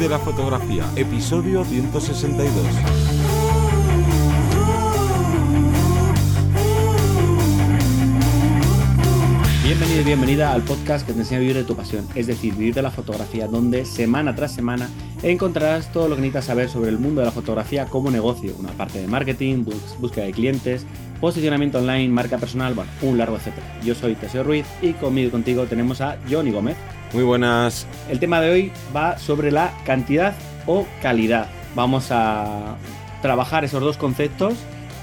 de la Fotografía, episodio 162. Bienvenido y bienvenida al podcast que te enseña a vivir de tu pasión, es decir, vivir de la fotografía, donde semana tras semana encontrarás todo lo que necesitas saber sobre el mundo de la fotografía como negocio, una parte de marketing, búsqueda de clientes, posicionamiento online, marca personal, un largo etcétera. Yo soy Teseo Ruiz y conmigo y contigo tenemos a Johnny Gómez. Muy buenas. El tema de hoy va sobre la cantidad o calidad. Vamos a trabajar esos dos conceptos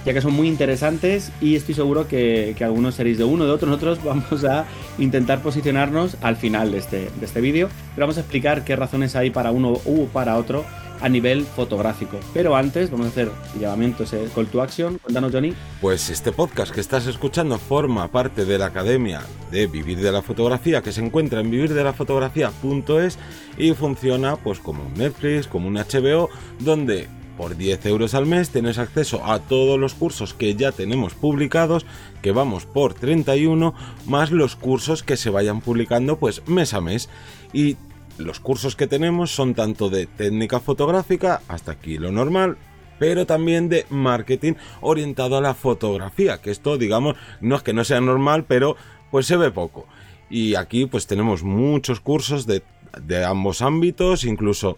ya que son muy interesantes y estoy seguro que, algunos seréis de uno de otro. Nosotros vamos a intentar posicionarnos al final de este, de este vídeo, pero vamos a explicar qué razones hay para uno u para otro a nivel fotográfico. Pero antes vamos a hacer el llamamiento, ese call to action. Cuéntanos, Johnny. Pues este podcast que estás escuchando forma parte de la Academia de Vivir de la Fotografía que se encuentra en vivirdelafotografía.es y funciona pues como un Netflix, como un HBO, donde por 10 euros al mes tienes acceso a todos los cursos que ya tenemos publicados, que vamos por 31, más los cursos que se vayan publicando pues mes a mes. Y los cursos que tenemos son tanto de técnica fotográfica, hasta aquí lo normal, pero también de marketing orientado a la fotografía, que esto digamos no es que no sea normal, pero pues se ve poco. Y aquí pues tenemos muchos cursos de, de ambos ámbitos, incluso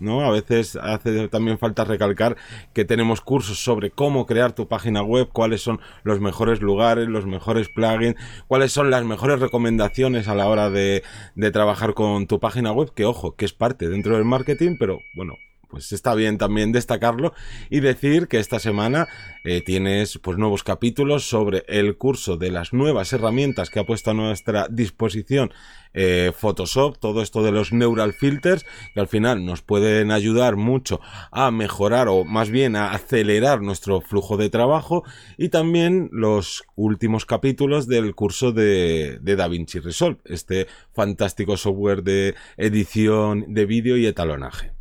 ¿no? A veces hace también falta recalcar que tenemos cursos sobre cómo crear tu página web, cuáles son los mejores lugares, los mejores plugins, cuáles son las mejores recomendaciones a la hora de, de trabajar con tu página web, que ojo, que es parte dentro del marketing, pero bueno, pues está bien también destacarlo y decir que esta semana eh, tienes pues nuevos capítulos sobre el curso de las nuevas herramientas que ha puesto a nuestra disposición eh, Photoshop, todo esto de los neural filters que al final nos pueden ayudar mucho a mejorar o más bien a acelerar nuestro flujo de trabajo y también los últimos capítulos del curso de, de DaVinci Resolve, este fantástico software de edición de vídeo y etalonaje.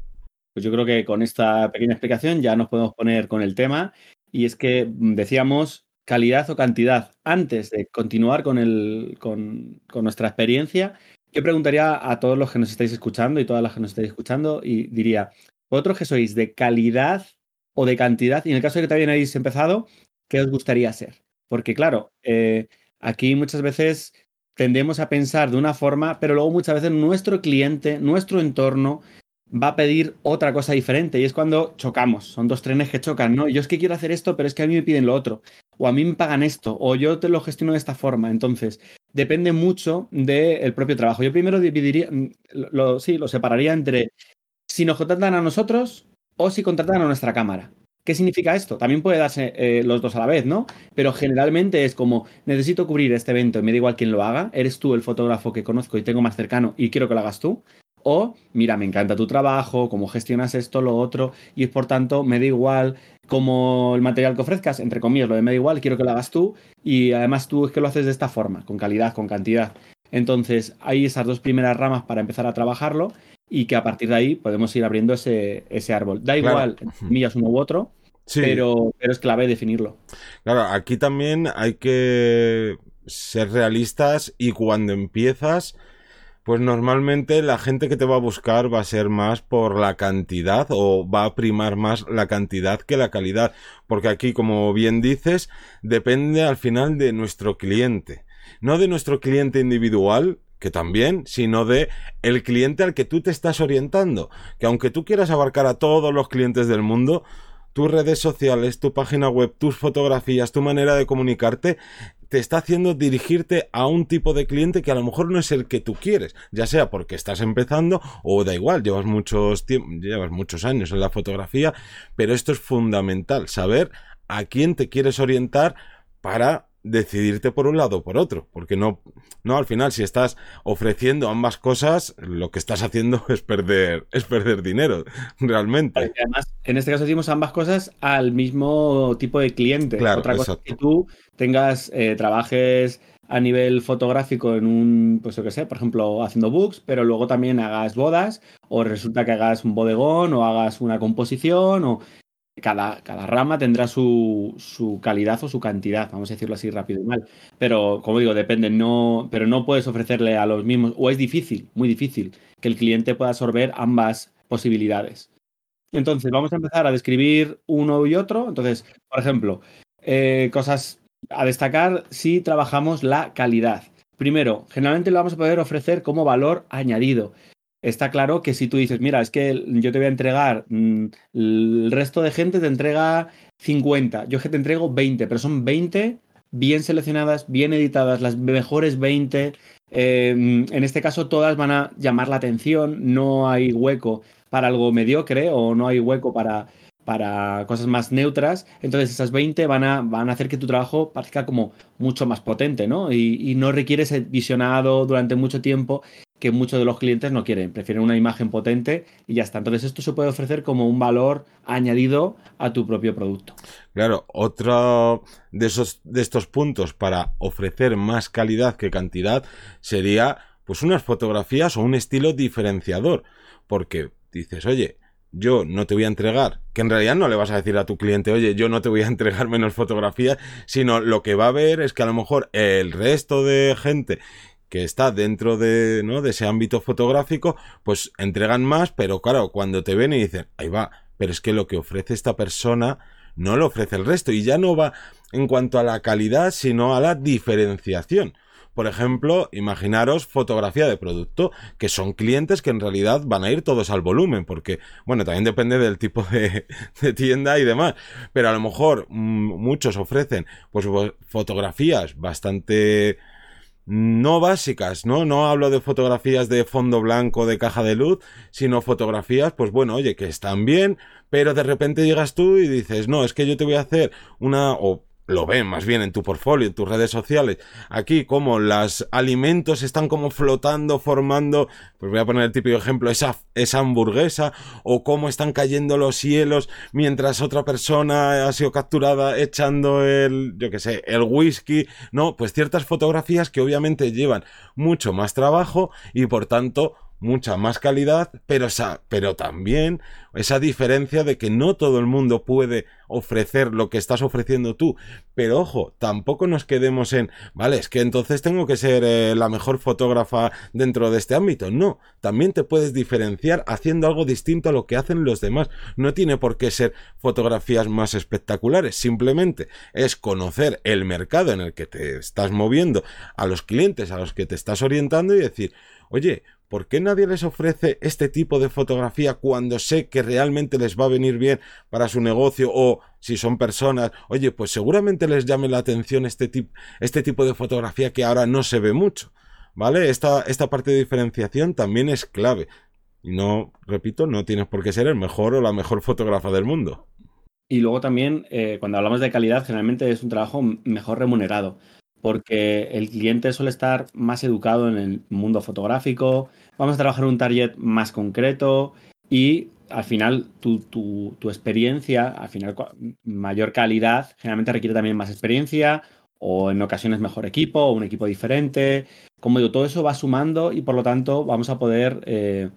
Pues yo creo que con esta pequeña explicación ya nos podemos poner con el tema. Y es que mm, decíamos calidad o cantidad. Antes de continuar con, el, con, nuestra experiencia, yo preguntaría a todos los que nos estáis escuchando y todas las que nos estáis escuchando y diría, ¿vosotros que sois de calidad o de cantidad? Y en el caso de que también habéis empezado, ¿qué os gustaría ser? Porque claro, eh, aquí muchas veces tendemos a pensar de una forma, pero luego muchas veces nuestro cliente, nuestro entorno, va a pedir otra cosa diferente y es cuando chocamos, son dos trenes que chocan, ¿no? Yo es que quiero hacer esto, pero es que a mí me piden lo otro, o a mí me pagan esto, o yo te lo gestiono de esta forma, entonces depende mucho del propio trabajo. Yo primero dividiría, mm, lo, sí, lo separaría entre si nos contratan a nosotros o si contratan a nuestra cámara. ¿Qué significa esto? También puede darse eh, los dos a la vez, ¿no? Pero generalmente es como, necesito cubrir este evento y me da igual quién lo haga, eres tú el fotógrafo que conozco y tengo más cercano y quiero que lo hagas tú. O, mira, me encanta tu trabajo, cómo gestionas esto, lo otro, y por tanto me da igual como el material que ofrezcas, entre comillas, lo de me da igual, quiero que lo hagas tú, y además tú es que lo haces de esta forma, con calidad, con cantidad. Entonces, hay esas dos primeras ramas para empezar a trabajarlo y que a partir de ahí podemos ir abriendo ese, ese árbol. Da igual, millas uno u otro, pero, pero es clave definirlo. Claro, aquí también hay que ser realistas y cuando empiezas pues normalmente la gente que te va a buscar va a ser más por la cantidad o va a primar más la cantidad que la calidad. Porque aquí, como bien dices, depende al final de nuestro cliente. No de nuestro cliente individual, que también, sino de el cliente al que tú te estás orientando. Que aunque tú quieras abarcar a todos los clientes del mundo, tus redes sociales, tu página web, tus fotografías, tu manera de comunicarte, te está haciendo dirigirte a un tipo de cliente que a lo mejor no es el que tú quieres, ya sea porque estás empezando o da igual, llevas muchos llevas muchos años en la fotografía, pero esto es fundamental, saber a quién te quieres orientar para decidirte por un lado o por otro, porque no, no, al final si estás ofreciendo ambas cosas, lo que estás haciendo es perder, es perder dinero, realmente. además, en este caso decimos ambas cosas al mismo tipo de cliente. Otra cosa es que tú tengas, eh, trabajes a nivel fotográfico en un, pues yo qué sé, por ejemplo, haciendo books, pero luego también hagas bodas, o resulta que hagas un bodegón, o hagas una composición, o cada, cada rama tendrá su, su, calidad o su cantidad, vamos a decirlo así rápido y mal. Pero, como digo, depende, no, pero no puedes ofrecerle a los mismos, o es difícil, muy difícil, que el cliente pueda absorber ambas posibilidades. Entonces, vamos a empezar a describir uno y otro. Entonces, por ejemplo, eh, cosas a destacar si trabajamos la calidad. Primero, generalmente lo vamos a poder ofrecer como valor añadido. Está claro que si tú dices, mira, es que yo te voy a entregar, mm, el resto de gente te entrega 50, yo que te entrego 20, pero son 20 bien seleccionadas, bien editadas, las mejores 20. Em, en este caso, todas van a llamar la atención, no hay hueco para algo mediocre o no hay hueco para, para cosas más neutras. Entonces, esas 20 van a, van a hacer que tu trabajo parezca como mucho más potente, ¿no? Y, y no requiere ser visionado durante mucho tiempo que muchos de los clientes no quieren, prefieren una imagen potente y ya está. Entonces esto se puede ofrecer como un valor añadido a tu propio producto. Claro, otro de esos de estos puntos para ofrecer más calidad que cantidad sería pues unas fotografías o un estilo diferenciador, porque dices, "Oye, yo no te voy a entregar, que en realidad no le vas a decir a tu cliente, oye, yo no te voy a entregar menos fotografías, sino lo que va a ver es que a lo mejor el resto de gente que está dentro de, ¿no? de ese ámbito fotográfico, pues entregan más, pero claro, cuando te ven y dicen, ahí va, pero es que lo que ofrece esta persona no lo ofrece el resto y ya no va en cuanto a la calidad, sino a la diferenciación. Por ejemplo, imaginaros fotografía de producto, que son clientes que en realidad van a ir todos al volumen, porque, bueno, también depende del tipo de, tienda y demás, pero a lo mejor mmm, muchos ofrecen pues fotografías bastante no básicas, ¿no? No hablo de fotografías de fondo blanco, de caja de luz, sino fotografías, pues bueno, oye, que están bien, pero de repente llegas tú y dices, no, es que yo te voy a hacer una, o lo ven más bien en tu portfolio, en tus redes sociales, aquí como los alimentos están como flotando, formando, pues voy a poner el típico ejemplo, esa, esa hamburguesa, o cómo están cayendo los cielos mientras otra persona ha sido capturada echando el, yo que sé, el whisky, no, pues ciertas fotografías que obviamente llevan mucho más trabajo y por tanto mucha más calidad, pero, esa, pero también esa diferencia de que no todo el mundo puede ofrecer lo que estás ofreciendo tú. Pero ojo, tampoco nos quedemos en, vale, es que entonces tengo que ser eh, la mejor fotógrafa dentro de este ámbito. No, también te puedes diferenciar haciendo algo distinto a lo que hacen los demás. No tiene por qué ser fotografías más espectaculares, simplemente es conocer el mercado en el que te estás moviendo, a los clientes a los que te estás orientando y decir, oye, ¿Por qué nadie les ofrece este tipo de fotografía cuando sé que realmente les va a venir bien para su negocio o si son personas, oye, pues seguramente les llame la atención este, tipo, este tipo de fotografía que ahora no se ve mucho? ¿Vale? Esta, esta parte de diferenciación también es clave. Y no, repito, no tienes por qué ser el mejor o la mejor fotógrafa del mundo. Y luego también, eh, cuando hablamos de calidad, generalmente es un trabajo mejor remunerado porque el cliente suele estar más educado en el mundo fotográfico, vamos a trabajar un target más concreto y al final tu, experiencia, al final mayor calidad, generalmente requiere también más experiencia o en ocasiones mejor equipo o un equipo diferente. Como digo, todo eso va sumando y por lo tanto vamos a poder eh,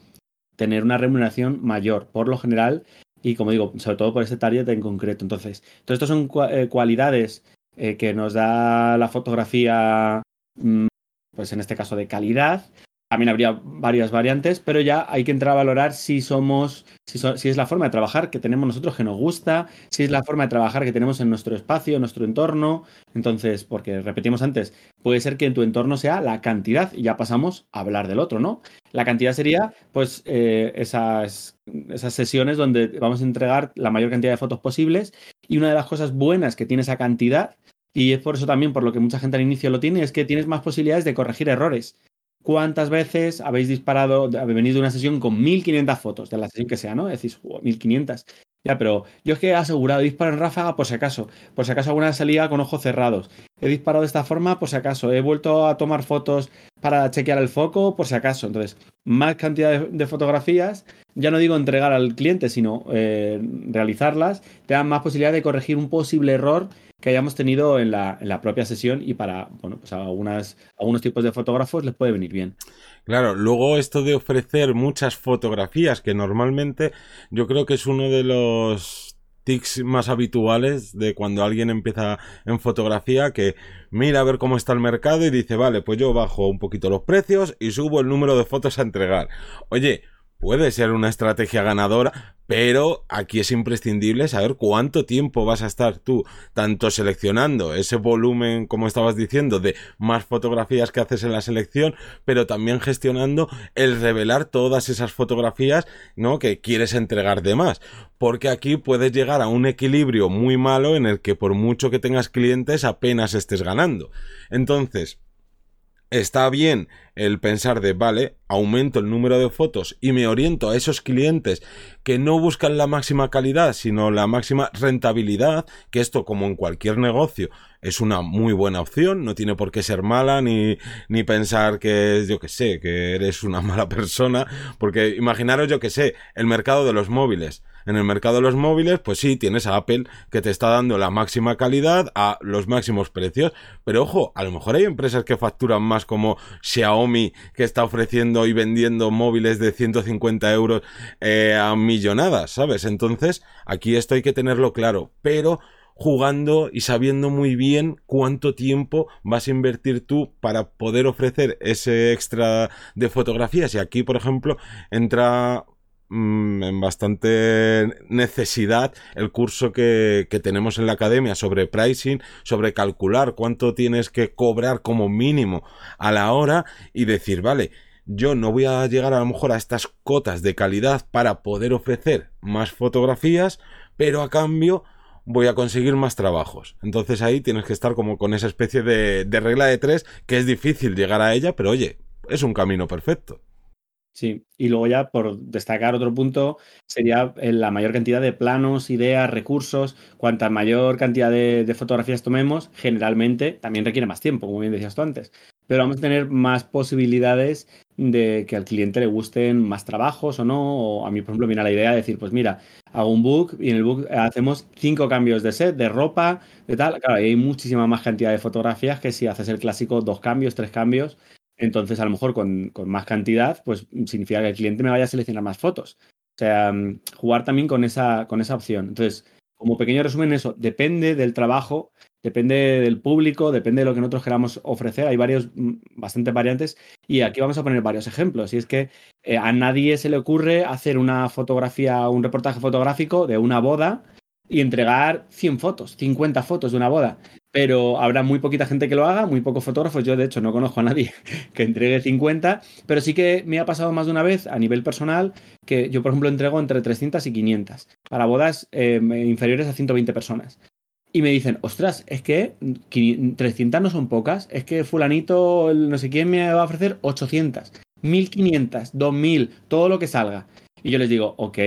tener una remuneración mayor por lo general y como digo, sobre todo por ese target en concreto. Entonces, todo esto son eh, cualidades eh, que nos da la fotografía, mm, pues en este caso de calidad. También habría varias variantes, pero ya hay que entrar a valorar si somos, si, es la forma de trabajar que tenemos nosotros que nos gusta, si es la forma de trabajar que tenemos en nuestro espacio, en nuestro entorno. Entonces, porque repetimos antes, puede ser que en tu entorno sea la cantidad y ya pasamos a hablar del otro, ¿no? La cantidad sería, pues, eh, esas, esas sesiones donde vamos a entregar la mayor cantidad de fotos posibles y una de las cosas buenas que tiene esa cantidad y es por eso también por lo que mucha gente al inicio lo tiene, es que tienes más posibilidades de corregir errores. ¿Cuántas veces habéis disparado, habéis venido de una sesión con 1500 fotos, de la sesión que sea, ¿no? Decís, 1500. Ya, pero yo es que he asegurado, he disparado en ráfaga por si acaso, por si acaso alguna salida con ojos cerrados. He disparado de esta forma por si acaso, he vuelto a tomar fotos para chequear el foco por si acaso. Entonces, más cantidad de, fotografías, ya no digo entregar al cliente, sino eh, realizarlas, te dan más posibilidad de corregir un posible error que hayamos tenido en la, en la propia sesión y para, bueno, pues algunas, algunos tipos de fotógrafos les puede venir bien. Claro, luego esto de ofrecer muchas fotografías, que normalmente yo creo que es uno de los tics más habituales de cuando alguien empieza en fotografía que mira a ver cómo está el mercado y dice, vale, pues yo bajo un poquito los precios y subo el número de fotos a entregar. Oye, puede ser una estrategia ganadora, pero aquí es imprescindible saber cuánto tiempo vas a estar tú, tanto seleccionando ese volumen, como estabas diciendo, de más fotografías que haces en la selección, pero también gestionando el revelar todas esas fotografías, ¿no? Que quieres entregar de más. Porque aquí puedes llegar a un equilibrio muy malo en el que por mucho que tengas clientes apenas estés ganando. Entonces, está bien el pensar de, vale, aumento el número de fotos y me oriento a esos clientes que no buscan la máxima calidad, sino la máxima rentabilidad, que esto como en cualquier negocio es una muy buena opción, no tiene por qué ser mala ni, ni pensar que, yo que sé, que eres una mala persona, porque imaginaros, yo que sé, el mercado de los móviles en el mercado de los móviles, pues sí, tienes a Apple que te está dando la máxima calidad a los máximos precios. Pero ojo, a lo mejor hay empresas que facturan más como Xiaomi que está ofreciendo y vendiendo móviles de 150 euros eh, a millonadas, ¿sabes? Entonces, aquí esto hay que tenerlo claro. Pero jugando y sabiendo muy bien cuánto tiempo vas a invertir tú para poder ofrecer ese extra de fotografías. Y aquí, por ejemplo, entra Mm, en bastante necesidad el curso que, que, tenemos en la academia sobre pricing, sobre calcular cuánto tienes que cobrar como mínimo a la hora y decir, vale, yo no voy a llegar a lo mejor a estas cotas de calidad para poder ofrecer más fotografías, pero a cambio voy a conseguir más trabajos. Entonces ahí tienes que estar como con esa especie de, de regla de tres que es difícil llegar a ella, pero oye, es un camino perfecto. Sí, y luego ya por destacar otro punto sería eh, la mayor cantidad de planos, ideas, recursos. Cuanta mayor cantidad de, fotografías tomemos, generalmente también requiere más tiempo, como bien decías tú antes. Pero vamos a tener más posibilidades de que al cliente le gusten más trabajos o no. O a mí, por ejemplo, viene la idea de decir, pues mira, hago un book y en el book hacemos cinco cambios de set, de ropa, de tal. Claro, hay muchísima más cantidad de fotografías que si haces el clásico dos cambios, tres cambios. Entonces, a lo mejor con, más cantidad, pues significa que el cliente me vaya a seleccionar más fotos. O sea, mm, jugar también con esa, con esa opción. Entonces, como pequeño resumen, eso depende del trabajo, depende del público, depende de lo que nosotros queramos ofrecer. Hay varios, mm, bastantes variantes y aquí vamos a poner varios ejemplos. Y es que eh, a nadie se le ocurre hacer una fotografía, un reportaje fotográfico de una boda y entregar 100 fotos, 50 fotos de una boda pero habrá muy poquita gente que lo haga, muy pocos fotógrafos. Yo, de hecho, no conozco a nadie que entregue 50, pero sí que me ha pasado más de una vez a nivel personal que yo, por ejemplo, entrego entre 300 y 500 para bodas em, inferiores a 120 personas. Y me dicen, ostras, es que 300 no son pocas, es que fulanito, no sé quién me va a ofrecer 800, 1500, 2000, todo lo que salga. Y yo les digo, ok,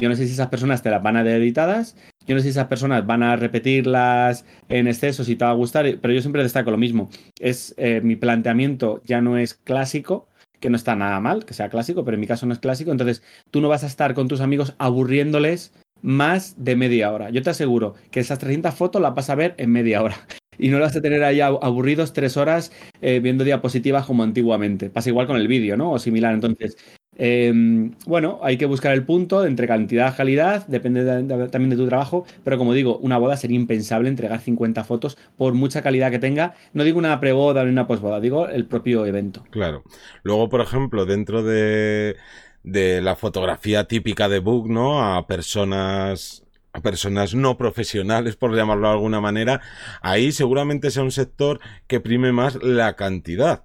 yo no sé si esas personas te las van a dar editadas, yo no sé si esas personas van a repetirlas en exceso, si te va a gustar, pero yo siempre destaco lo mismo. Es eh, mi planteamiento ya no es clásico, que no está nada mal que sea clásico, pero en mi caso no es clásico. Entonces, tú no vas a estar con tus amigos aburriéndoles más de media hora. Yo te aseguro que esas 300 fotos las vas a ver en media hora. Y no las vas a tener ahí aburridos tres horas eh, viendo diapositivas como antiguamente. Pasa igual con el vídeo, ¿no? O similar. Entonces, Em, bueno, hay que buscar el punto entre cantidad y calidad, depende también de tu trabajo, pero como digo, una boda sería impensable entregar 50 fotos por mucha calidad que tenga. No digo una preboda ni una posboda, digo el propio evento. Claro. Luego, por ejemplo, dentro de, la fotografía típica de Book, ¿no? A personas a personas no profesionales, por llamarlo de alguna manera, ahí seguramente sea un sector que prime más la cantidad.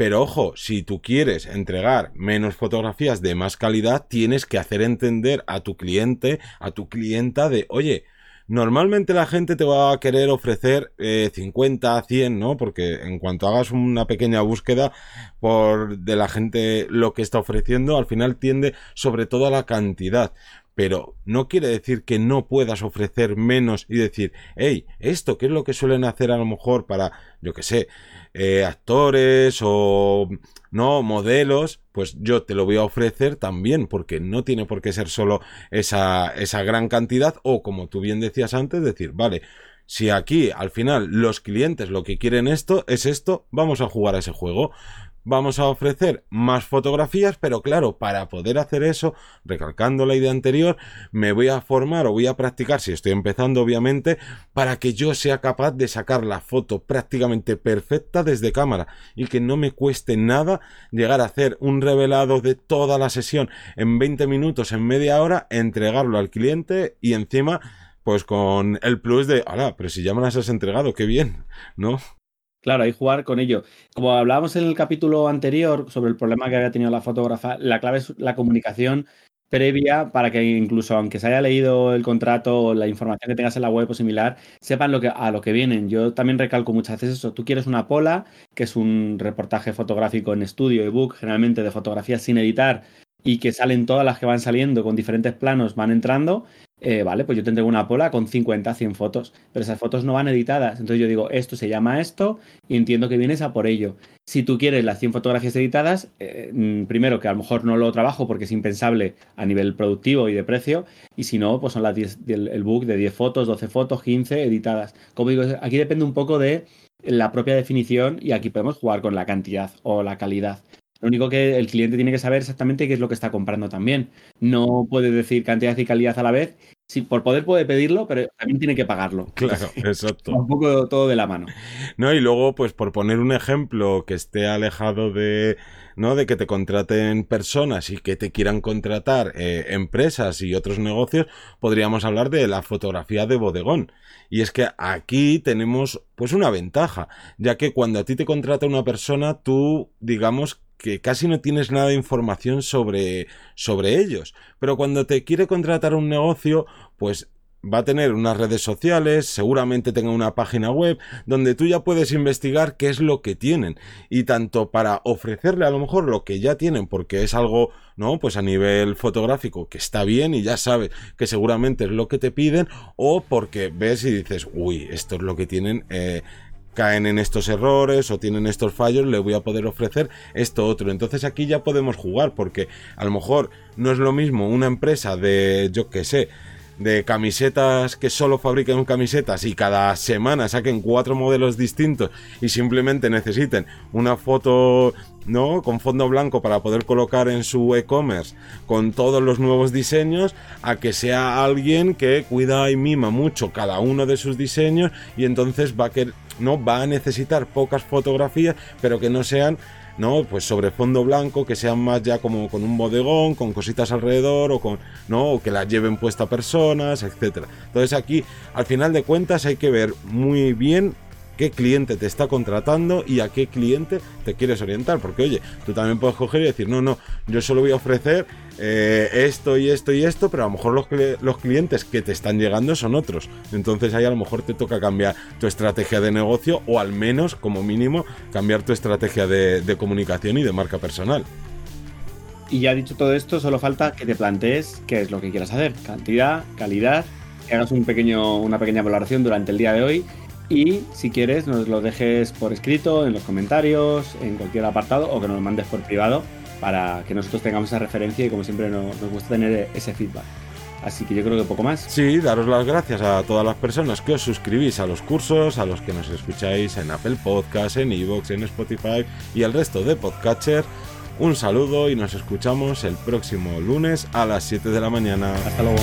Pero ojo, si tú quieres entregar menos fotografías de más calidad, tienes que hacer entender a tu cliente, a tu clienta de, oye, normalmente la gente te va a querer ofrecer eh, 50, 100, ¿no? Porque en cuanto hagas una pequeña búsqueda por de la gente lo que está ofreciendo, al final tiende sobre todo a la cantidad pero no quiere decir que no puedas ofrecer menos y decir, hey, esto, ¿qué es lo que suelen hacer a lo mejor para, yo que sé, eh, actores o no modelos, pues yo te lo voy a ofrecer también, porque no tiene por qué ser solo esa, esa gran cantidad, o como tú bien decías antes, decir, vale, si aquí al final los clientes lo que quieren esto es esto, vamos a jugar a ese juego vamos a ofrecer más fotografías, pero claro, para poder hacer eso, recalcando la idea anterior, me voy a formar o voy a practicar, si estoy empezando obviamente, para que yo sea capaz de sacar la foto prácticamente perfecta desde cámara y que no me cueste nada llegar a hacer un revelado de toda la sesión en 20 minutos, en media hora, entregarlo al cliente y encima pues con el plus de, ahora, pero si ya me las has entregado, qué bien, ¿no? Claro, hay jugar con ello. Como hablábamos en el capítulo anterior sobre el problema que había tenido la fotógrafa, la clave es la comunicación previa para que incluso aunque se haya leído el contrato o la información que tengas en la web o similar, sepan lo que, a lo que vienen. Yo también recalco muchas veces eso. Tú quieres una pola, que es un reportaje fotográfico en estudio, ebook, generalmente de fotografías sin editar, y que salen todas las que van saliendo con diferentes planos, van entrando, eh, vale, pues yo tendré una pola con 50, 100 fotos, pero esas fotos no van editadas. Entonces yo digo, esto se llama esto y entiendo que vienes a por ello. Si tú quieres las 100 fotografías editadas, eh, mm, primero que a lo mejor no lo trabajo porque es impensable a nivel productivo y de precio, y si no, pues son las 10, el book de 10 fotos, 12 fotos, 15 editadas. Como digo, aquí depende un poco de la propia definición y aquí podemos jugar con la cantidad o la calidad. Lo único que el cliente tiene que saber exactamente qué es lo que está comprando también. No puede decir cantidad y calidad a la vez. Sí, por poder puede pedirlo, pero también tiene que pagarlo. Claro, exacto. un poco todo de la mano. No, y luego, pues por poner un ejemplo que esté alejado de, ¿no? De que te contraten personas y que te quieran contratar eh, empresas y otros negocios, podríamos hablar de la fotografía de bodegón. Y es que aquí tenemos pues una ventaja, ya que cuando a ti te contrata una persona, tú digamos que casi no tienes nada de información sobre, sobre ellos. Pero cuando te quiere contratar un negocio, pues va a tener unas redes sociales, seguramente tenga una página web, donde tú ya puedes investigar qué es lo que tienen. Y tanto para ofrecerle a lo mejor lo que ya tienen, porque es algo, ¿no? Pues a nivel fotográfico que está bien y ya sabes que seguramente es lo que te piden, o porque ves y dices, uy, esto es lo que tienen. Eh, caen en estos errores o tienen estos fallos, le voy a poder ofrecer esto otro. Entonces aquí ya podemos jugar porque a lo mejor no es lo mismo una empresa de, yo qué sé, de camisetas que solo fabriquen camisetas y cada semana saquen cuatro modelos distintos y simplemente necesiten una foto ¿no? con fondo blanco para poder colocar en su e-commerce con todos los nuevos diseños a que sea alguien que cuida y mima mucho cada uno de sus diseños y entonces va a querer no va a necesitar pocas fotografías, pero que no sean ¿no? Pues sobre fondo blanco, que sean más ya como con un bodegón, con cositas alrededor, o con, ¿no? O que las lleven puesta personas, etcétera. Entonces aquí, al final de cuentas, hay que ver muy bien qué cliente te está contratando y a qué cliente te quieres orientar. Porque, oye, tú también puedes coger y decir, no, no, yo solo voy a ofrecer eh, esto y esto y esto, pero a lo mejor los, clientes que te están llegando son otros. Entonces ahí a lo mejor te toca cambiar tu estrategia de negocio o al menos, como mínimo, cambiar tu estrategia de, de comunicación y de marca personal. Y ya dicho todo esto, solo falta que te plantees qué es lo que quieras hacer. Cantidad, calidad, que hagas un pequeño, una pequeña valoración durante el día de hoy y si quieres, nos lo dejes por escrito, en los comentarios, en cualquier apartado o que nos lo mandes por privado para que nosotros tengamos esa referencia y como siempre nos, nos gusta tener ese feedback. Así que yo creo que poco más. Sí, daros las gracias a todas las personas que os suscribís a los cursos, a los que nos escucháis en Apple Podcasts, en Evox, en Spotify y el resto de podcatchers. Un saludo y nos escuchamos el próximo lunes a las 7 de la mañana. Hasta luego.